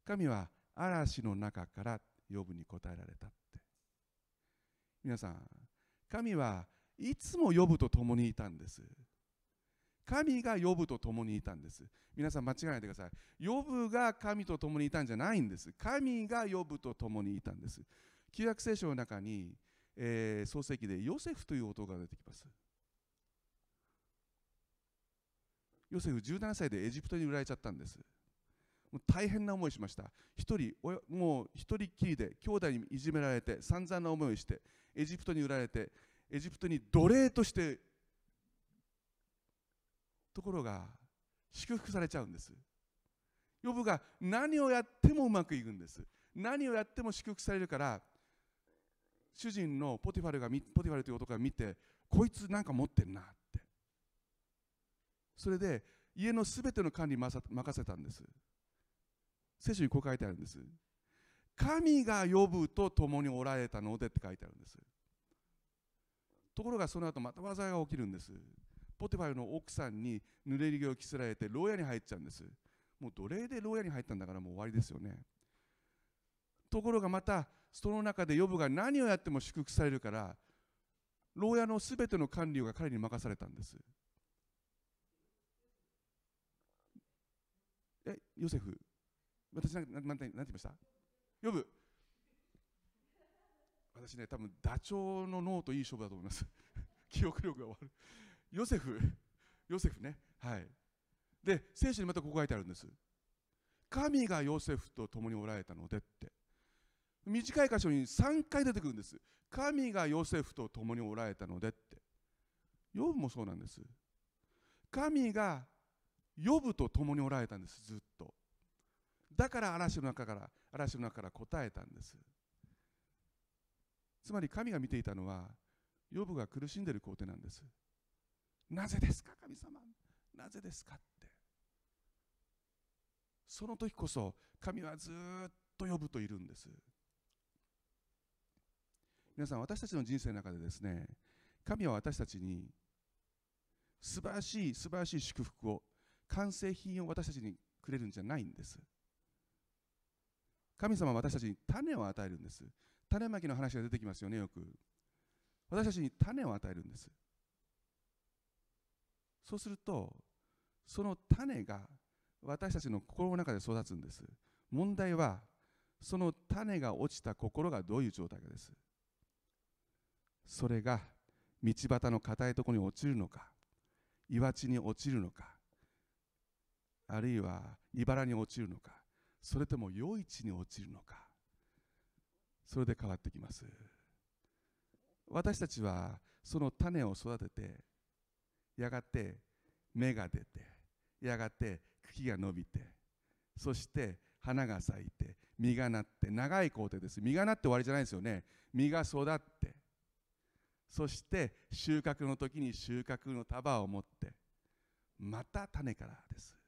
神は嵐の中から呼ぶに答えられたって。皆さん神はいつも呼ぶと共にいたんです。神が呼ぶと共にいたんです。皆さん間違えないでください。呼ぶが神と共にいたんじゃないんです。神が呼ぶと共にいたんです。旧約聖書の中にえー、創世記でヨセフという男が出てきます。ヨセフ17歳でエジプトに売られちゃったんです。もう大変な思いしました。一人もう一人きりで兄弟にいじめられて散々な思いをしてエジプトに売られてエジプトに奴隷としてところが祝福されちゃうんです。ヨブが何をやってもうまくいくんです。何をやっても祝福されるから主人のポティファルがポティファルという男が見てこいつなんか持ってんな。それで家のすべての管理任せたんです。聖書にこう書いてあるんです。神が呼ぶと共におられたのでって書いてあるんです。ところがその後また災いが起きるんです。ポティファルの奥さんに濡れ着を着せられて牢屋に入っちゃうんです。もう奴隷で牢屋に入ったんだからもう終わりですよね。ところがまたその中でヨブが何をやっても祝福されるから牢屋のすべての管理が彼に任されたんです。えヨセフ。私なんなんなんてなんて言いました？呼ぶ私ね多分ダチョウの脳といい勝負だと思います。記憶力が悪い。ヨセフ。ヨセフね。はい。で聖書にまたここ書いてあるんです。神がヨセフと共におられたのでって。短い箇所に3回出てくるんです。神がヨセフと共におられたのでって。ヨブもそうなんです。神がヨブと共におられたんですずっと。だから嵐の中から嵐の中から答えたんです。つまり神が見ていたのはヨブが苦しんでいる工程なんです。なぜですか神様。なぜですかって。その時こそ神はずっと呼ぶといるんです。皆さん私たちの人生の中でですね神は私たちに素晴らしい素晴らしい祝福を完成品を私たちにくれるんじゃないんです。神様は私たちに種を与えるんです。種まきの話が出てきますよねよく。私たちに種を与えるんです。そうするとその種が私たちの心の中で育つんです。問題はその種が落ちた心がどういう状態かです。それが道端の硬いところに落ちるのか岩地に落ちるのかあるいは茨に落ちるのかそれとも余市に落ちるのかそれで変わってきます。私たちはその種を育ててやがて芽が出てやがて茎が伸びてそして花が咲いて実がなって長い工程です。実がなって終わりじゃないですよね。実が育ってそして収穫の時に収穫の束を持ってまた種からです。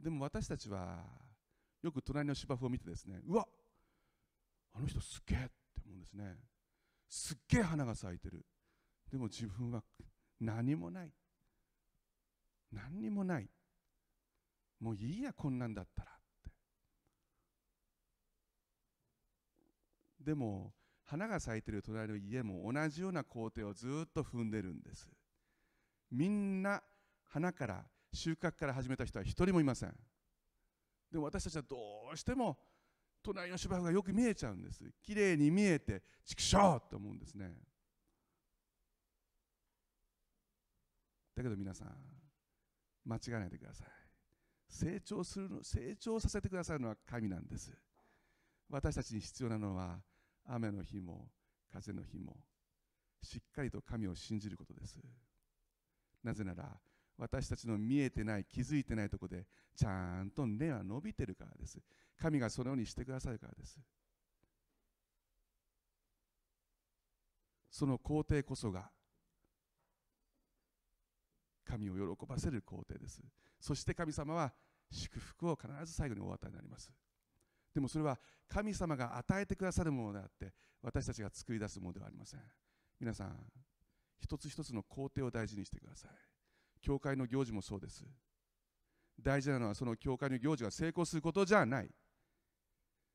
でも私たちはよく隣の芝生を見てですねうわあの人すっげえって思うんですね。すっげえ花が咲いてる。でも自分は何もない。何にもない。もういいやこんなんだったらって。でも花が咲いてる隣の家も同じような工程をずっと踏んでるんです。みんな花から収穫から始めた人は一人もいません。でも私たちはどうしても隣の芝生がよく見えちゃうんです。きれいに見えて畜生と思うんですね。だけど皆さん間違えないでください。成長するの成長させてくださるのは神なんです。私たちに必要なのは雨の日も風の日もしっかりと神を信じることです。なぜなら私たちの見えてない気づいてないとこでちゃんと根は伸びてるからです。神がそのようにしてくださるからです。その工程こそが神を喜ばせる工程です。そして神様は祝福を必ず最後にお与えになります。でもそれは神様が与えてくださるものであって私たちが作り出すものではありません。皆さん一つ一つの工程を大事にしてください。教会の行事もそうです。大事なのはその教会の行事が成功することじゃない。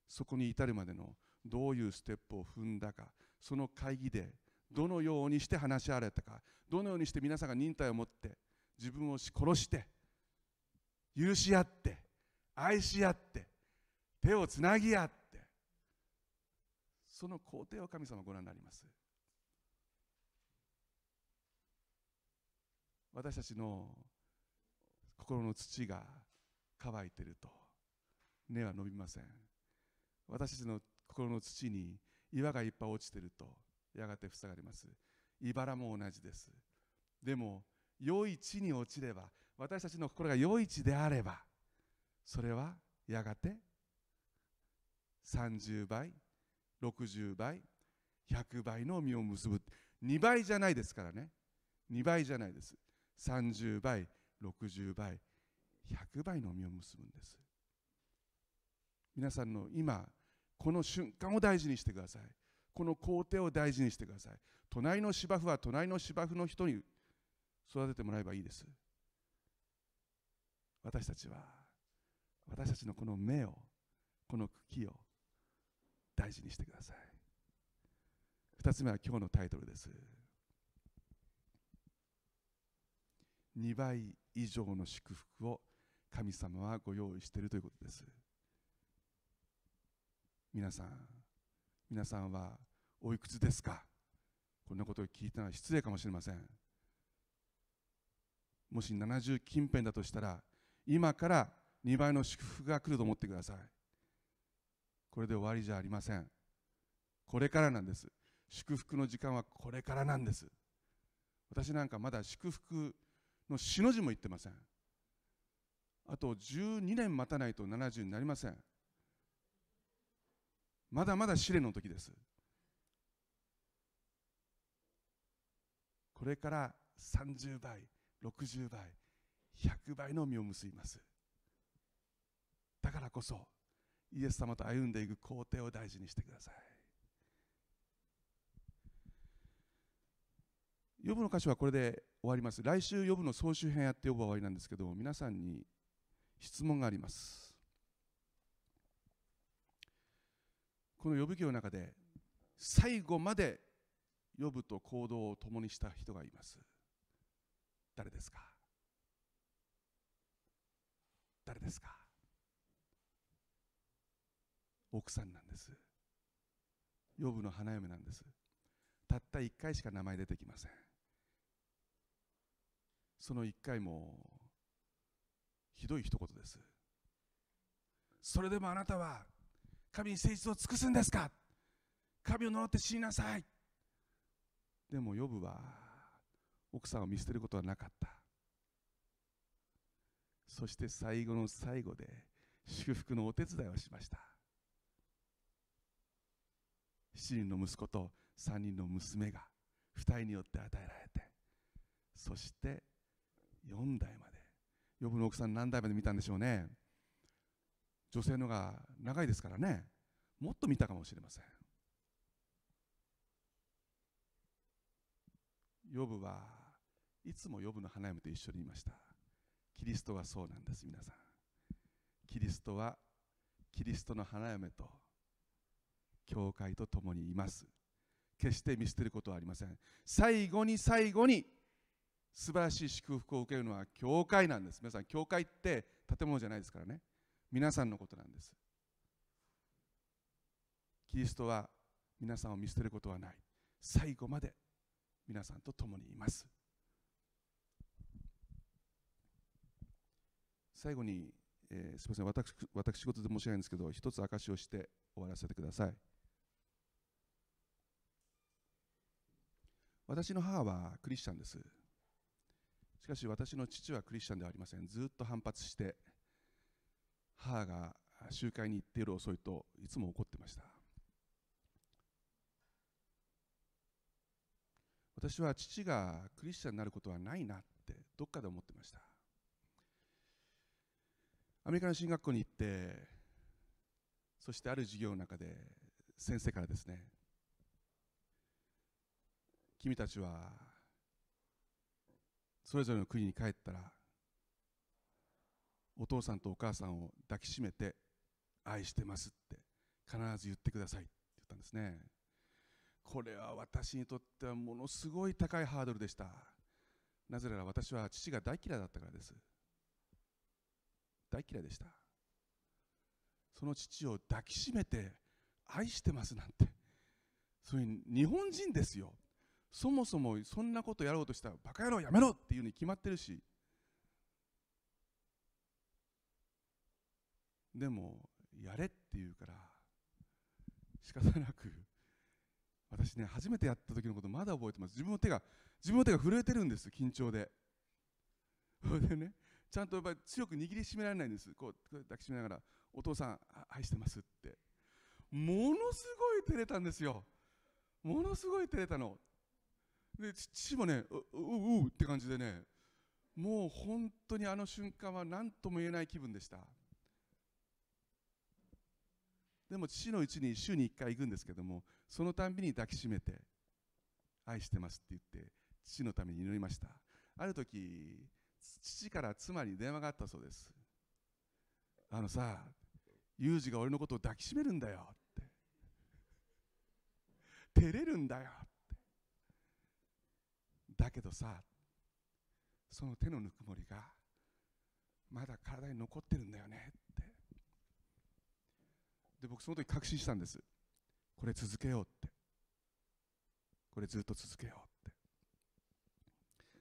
そこに至るまでのどういうステップを踏んだかその会議でどのようにして話し合われたかどのようにして皆さんが忍耐を持って自分を殺して許し合って愛し合って手をつなぎ合ってその工程を神様ご覧になります。私たちの心の土が乾いてると。根は伸びません。私たちの心の土に岩がいっぱい落ちてると。やがて塞がれます。茨も同じです。でも良い地に落ちれば私たちの心が良い地であればそれはやがて30倍60倍100倍の実を結ぶ。2倍じゃないですからね。2倍じゃないです。30倍60倍100倍の実を結ぶんです。皆さんの今この瞬間を大事にしてください。この工程を大事にしてください。隣の芝生は隣の芝生の人に育ててもらえばいいです。私たちは私たちのこの目をこの茎を大事にしてください。2つ目は今日のタイトルです。2倍以上の祝福を神様はご用意しているということです。皆さん皆さんはおいくつですか？こんなことを聞いたのは失礼かもしれません。もし70近辺だとしたら今から2倍の祝福が来ると思ってください。これで終わりじゃありません。これからなんです。祝福の時間はこれからなんです。私なんかまだ祝福の死の字も言ってません。あと12年待たないと70になりません。まだまだ試練の時です。これから30倍60倍100倍の実を結びます。だからこそイエス様と歩んでいく工程を大事にしてください。ヨブの歌詞はこれで終わります。来週ヨブの総集編やってヨブは終わりなんですけど皆さんに質問があります。この呼ぶ記の中で最後まで呼ぶと行動を共にした人がいます。誰ですか？誰ですか？奥さんなんです。呼ぶの花嫁なんです。たった1回しか名前出てきません。その1回もひどい一言です。それでもあなたは神に誠実を尽くすんですか？神を呪って死になさい。でもヨブは奥さんを見捨てることはなかった。そして最後の最後で祝福のお手伝いをしました。7人の息子と3人の娘が2人によって与えられてそして4代まで。呼ぶの奥さん何代まで見たんでしょうね。女性のが長いですからね。もっと見たかもしれません。ヨブはいつもヨブの花嫁と一緒にいました。キリストはそうなんです皆さん。キリストはキリストの花嫁と教会と共にいます。決して見捨てることはありません。最後に最後に素晴らしい祝福を受けるのは教会なんです。皆さん教会って建物じゃないですからね。皆さんのことなんです。キリストは皆さんを見捨てることはない。最後まで皆さんと共にいます。最後に、えー、すみません。私私事で申し訳ないんですけど一つ証しをして終わらせてください。私の母はクリスチャンです。しかし私の父はクリスチャンではありません。ずっと反発して母が集会に行って夜遅いといつも怒ってました。私は父がクリスチャンになることはないなってどっかで思ってました。アメリカの進学校に行ってそしてある授業の中で先生からですね君たちはそれぞれの国に帰ったらお父さんとお母さんを抱きしめて愛してますって必ず言ってくださいって言ったんですね。これは私にとってはものすごい高いハードルでした。なぜなら私は父が大嫌いだったからです。大嫌いでした。その父を抱きしめて愛してますなんて。そういう日本人ですよ。そもそもそんなことやろうとしたらバカ野郎やめろっていうに決まってるし。でもやれって言うから仕方なく私ね初めてやった時のことまだ覚えてます。自分の手が自分の手が震えてるんです緊張で。それでねちゃんとやっぱり強く握りしめられないんです。こう抱きしめながらお父さん愛してますって。ものすごい照れたんですよ。ものすごい照れたの。で父もねうううって感じでねもう本当にあの瞬間は何とも言えない気分でした。でも父のうちに週に1回行くんですけどもそのたんびに抱きしめて愛してますって言って父のために祈りました。ある時父から妻に電話があったそうです。あのさユージが俺のことを抱きしめるんだよって。照れるんだよって。だけどさその手のぬくもりがまだ体に残ってるんだよねって。で僕その時確信したんです。これ続けようって。これずっと続けようって。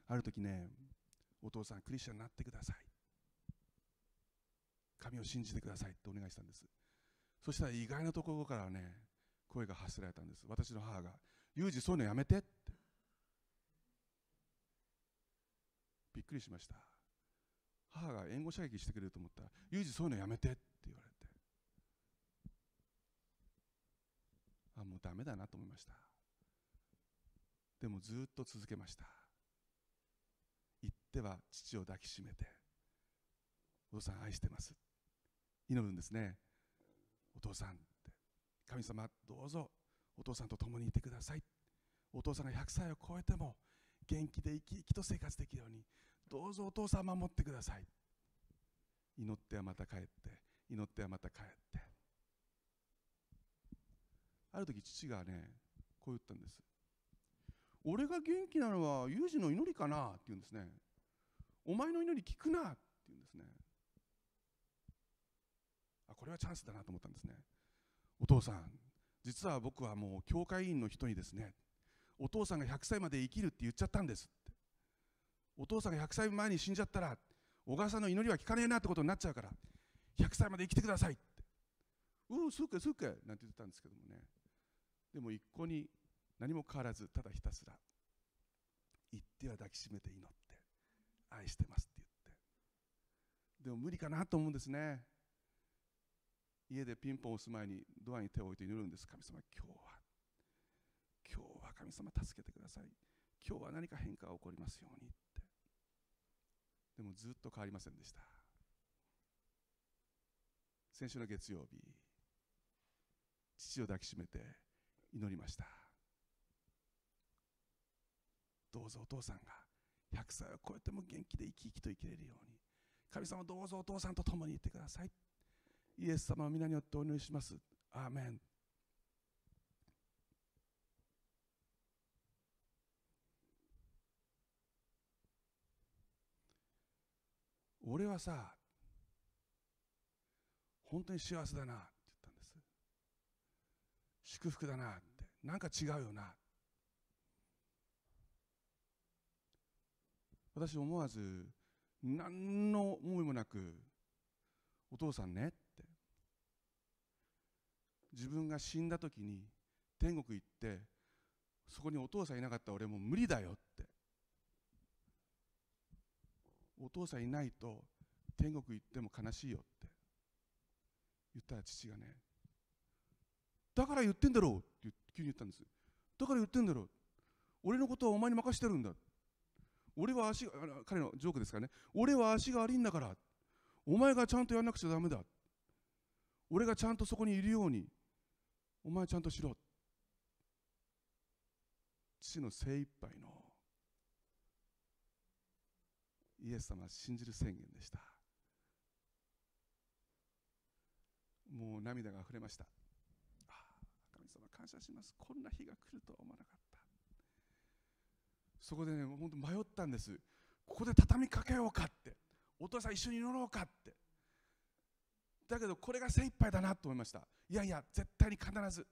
ある時ねお父さんクリスチャンになってください。神を信じてくださいってお願いしたんです。そしたら意外なところからね声が発せられたんです。私の母が「ユージそういうのやめて」ってびっくりしました。母が援護射撃してくれると思ったら「ユージそういうのやめて」って言われて。あもうダメだなと思いました。でもずっと続けました。行っては父を抱きしめてお父さん愛してます祈るんですねお父さんって神様どうぞお父さんと共にいてくださいお父さんが100歳を超えても元気で生き生きと生活できるようにどうぞお父さん守ってください。祈ってはまた帰って祈ってはまた帰って。ある時父がねこう言ったんです。俺が元気なのは有事の祈りかな？って言うんですね。お前の祈り聞くな？って言うんですね。あこれはチャンスだなと思ったんですね。お父さん実は僕はもう教会員の人にですねお父さんが100歳まで生きるって言っちゃったんです。お父さんが100歳前に死んじゃったら小川さんの祈りは聞かねえなってことになっちゃうから100歳まで生きてくださいって。うん、そうかそうかなんて言ってたんですけどもね。でも一向に何も変わらずただひたすら言っては抱きしめて祈って愛してますって言って。でも無理かなと思うんですね。家でピンポン押す前にドアに手を置いて祈るんです。神様今日は。今日は神様助けてください。今日は何か変化が起こりますようにって。でもずっと変わりませんでした。先週の月曜日父を抱きしめて祈りました。どうぞお父さんが100歳を超えても元気で生き生きと生きれるように神様どうぞお父さんと共にいてください。イエス様の皆によってお祈りします。アーメン。俺はさ本当に幸せだなって言ったんです。祝福だなって。なんか違うよな。私思わず何の思いもなくお父さんねって。自分が死んだ時に天国行ってそこにお父さんいなかったら俺もう無理だよって。お父さんいないと天国行っても悲しいよって。言ったら父がねだから言ってんだろうって急に言ったんですだから言ってんだろう俺のことはお前に任してるんだ俺は足が彼のジョークですからね俺は足が悪いんだからお前がちゃんとやらなくちゃダメだ俺がちゃんとそこにいるようにお前ちゃんとしろ父の精一杯のイエス様信じる宣言でした。もう涙が溢れました。ああ神様感謝します。こんな日が来るとは思わなかった。そこでね本当迷ったんです。ここで畳みかけようかって。お父さん一緒に祈ろうかって。だけどこれが精一杯だなと思いました。いやいや絶対に必ず。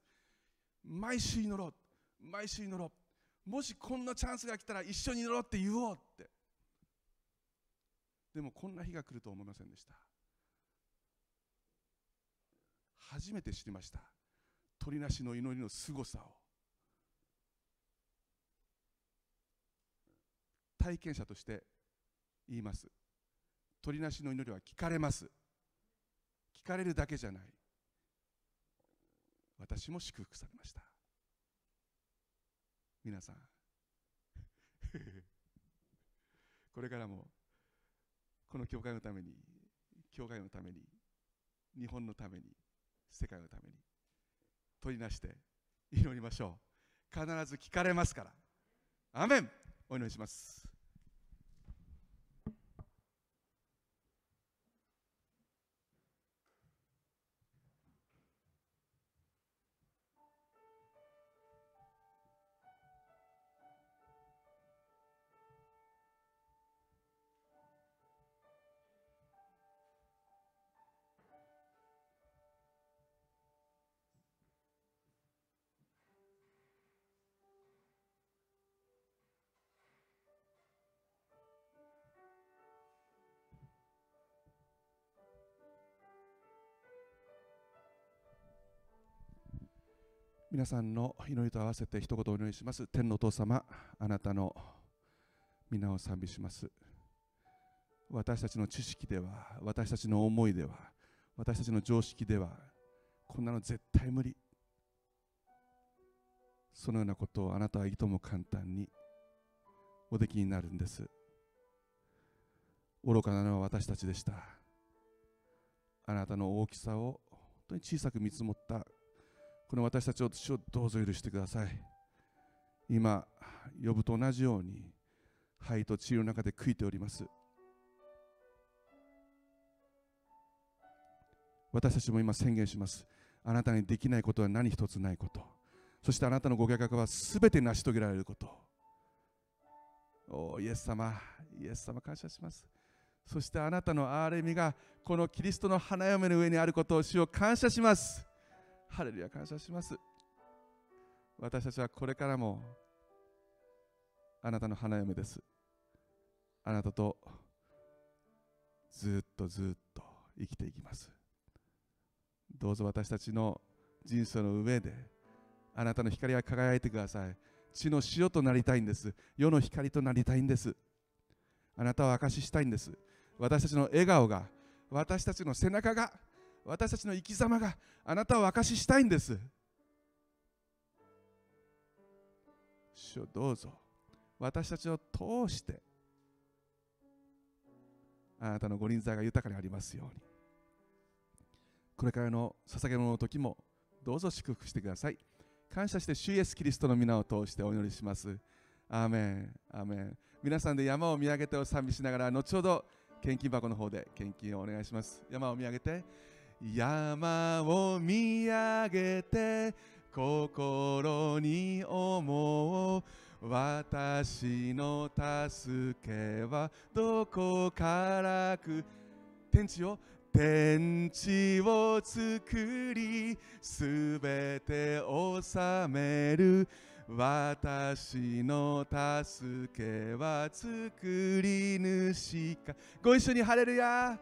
毎週祈ろう。毎週祈ろう。もしこんなチャンスが来たら一緒に祈ろうって言おうって。でもこんな日が来ると思いませんでした。初めて知りました。鳥なしの祈りの凄さを。体験者として言います。鳥なしの祈りは聞かれます。聞かれるだけじゃない。私も祝福されました。皆さん。これからもこの教会のために教会のために日本のために世界のために取りなして祈りましょう。必ず聞かれますから。アメン。お祈りします。皆さんの祈りと合わせて一言お祈りします。天のお父様あなたの皆を賛美します。私たちの知識では私たちの思いでは私たちの常識ではこんなの絶対無理。そのようなことをあなたはいとも簡単におできになるんです。愚かなのは私たちでした。あなたの大きさを本当に小さく見積もったこの私たちを主をどうぞ許してください。今呼ぶと同じように肺と血の中で悔いております。私たちも今宣言します。あなたにできないことは何一つないこと。そしてあなたのご計画はすべて成し遂げられること。おおイエス様イエス様感謝します。そしてあなたの憐れみがこのキリストの花嫁の上にあることを主を感謝します。ハレルヤ感謝します。私たちはこれからもあなたの花嫁です。あなたとずっとずっと生きていきます。どうぞ私たちの人生の上であなたの光が輝いてください。地の塩となりたいんです。世の光となりたいんです。あなたを証ししたいんです。私たちの笑顔が私たちの背中が私たちの生き様があなたを証ししたいんです。主をどうぞ。私たちを通してあなたのご臨在が豊かにありますように。これからの捧げ物の時もどうぞ祝福してください。感謝して主イエスキリストの皆を通してお祈りします。アーメンアーメン。皆さんで山を見上げてを賛美しながら後ほど献金箱の方で献金をお願いします。山を見上げて山を見上げて心に思う私の助けはどこからく天地を天地を作りすべて治める。私の助けは作り主か。ご一緒にハレルヤ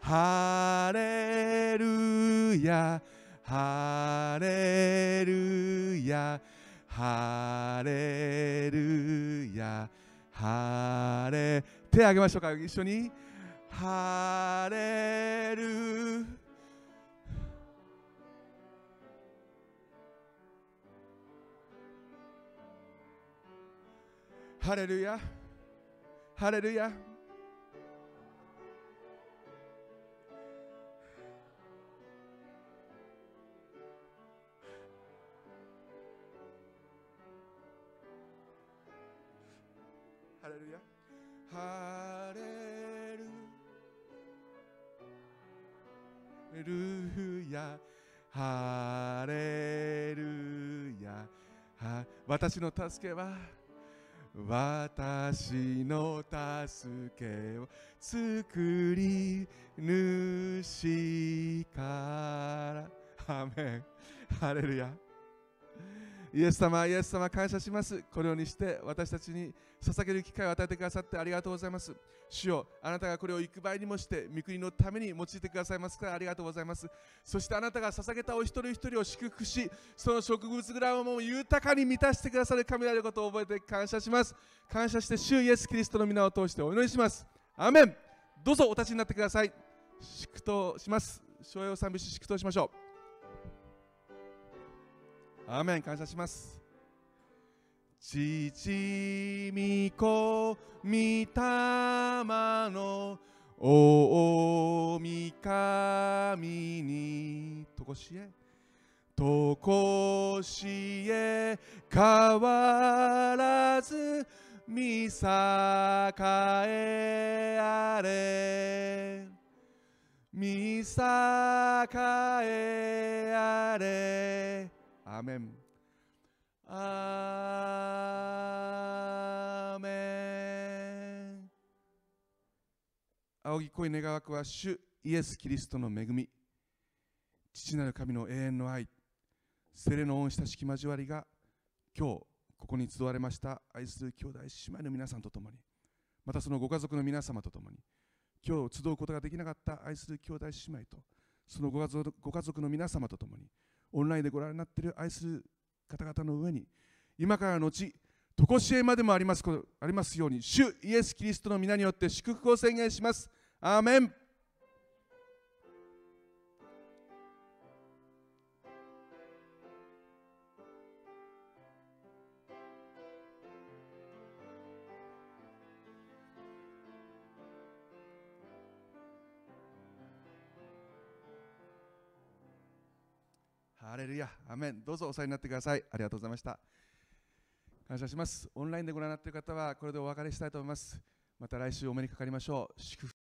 ハレルヤハレルヤハレルヤハレ手を挙げましょうか一緒に。ハレルハレルヤハレルヤハレルヤハレルヤハレルヤ私の助けは私の助けを作り主から。アメンハレルヤイエス様、イエス様、感謝します。このようにして私たちに捧げる機会を与えてくださってありがとうございます。主よあなたがこれを幾倍にもして御国のために用いてくださいますからありがとうございます。そしてあなたが捧げたお一人一人を祝福し、その植物グラムも豊かに満たしてくださる神であることを覚えて感謝します。感謝して主イエス・キリストの皆を通してお祈りします。アーメンどうぞお立ちになってください。祝祷します。昭和を賛美し祝祷しましょう。アーメン感謝します。父御子御霊の大神にとこしえとこしえ変わらず見栄えあれ。見栄えあれ。アーメン。アーメン。仰ぎ恋願わくは主イエス・キリストの恵み、父なる神の永遠の愛、聖霊の恩親しき交わりが今日ここに集われました。愛する兄弟姉妹の皆さんと共に、またそのご家族の皆様と共に、今日集うことができなかった愛する兄弟姉妹と、そのご家族ご家族の皆様と共に、オンラインでご覧になっている愛する方々の上に今からのち常しえまでもありますありますように主イエス・キリストの皆によって祝福を宣言します。アーメン。リアアメンどうぞお世話になってください。ありがとうございました。感謝します。オンラインでご覧になっている方はこれでお別れしたいと思います。また来週お目にかかりましょう。祝福。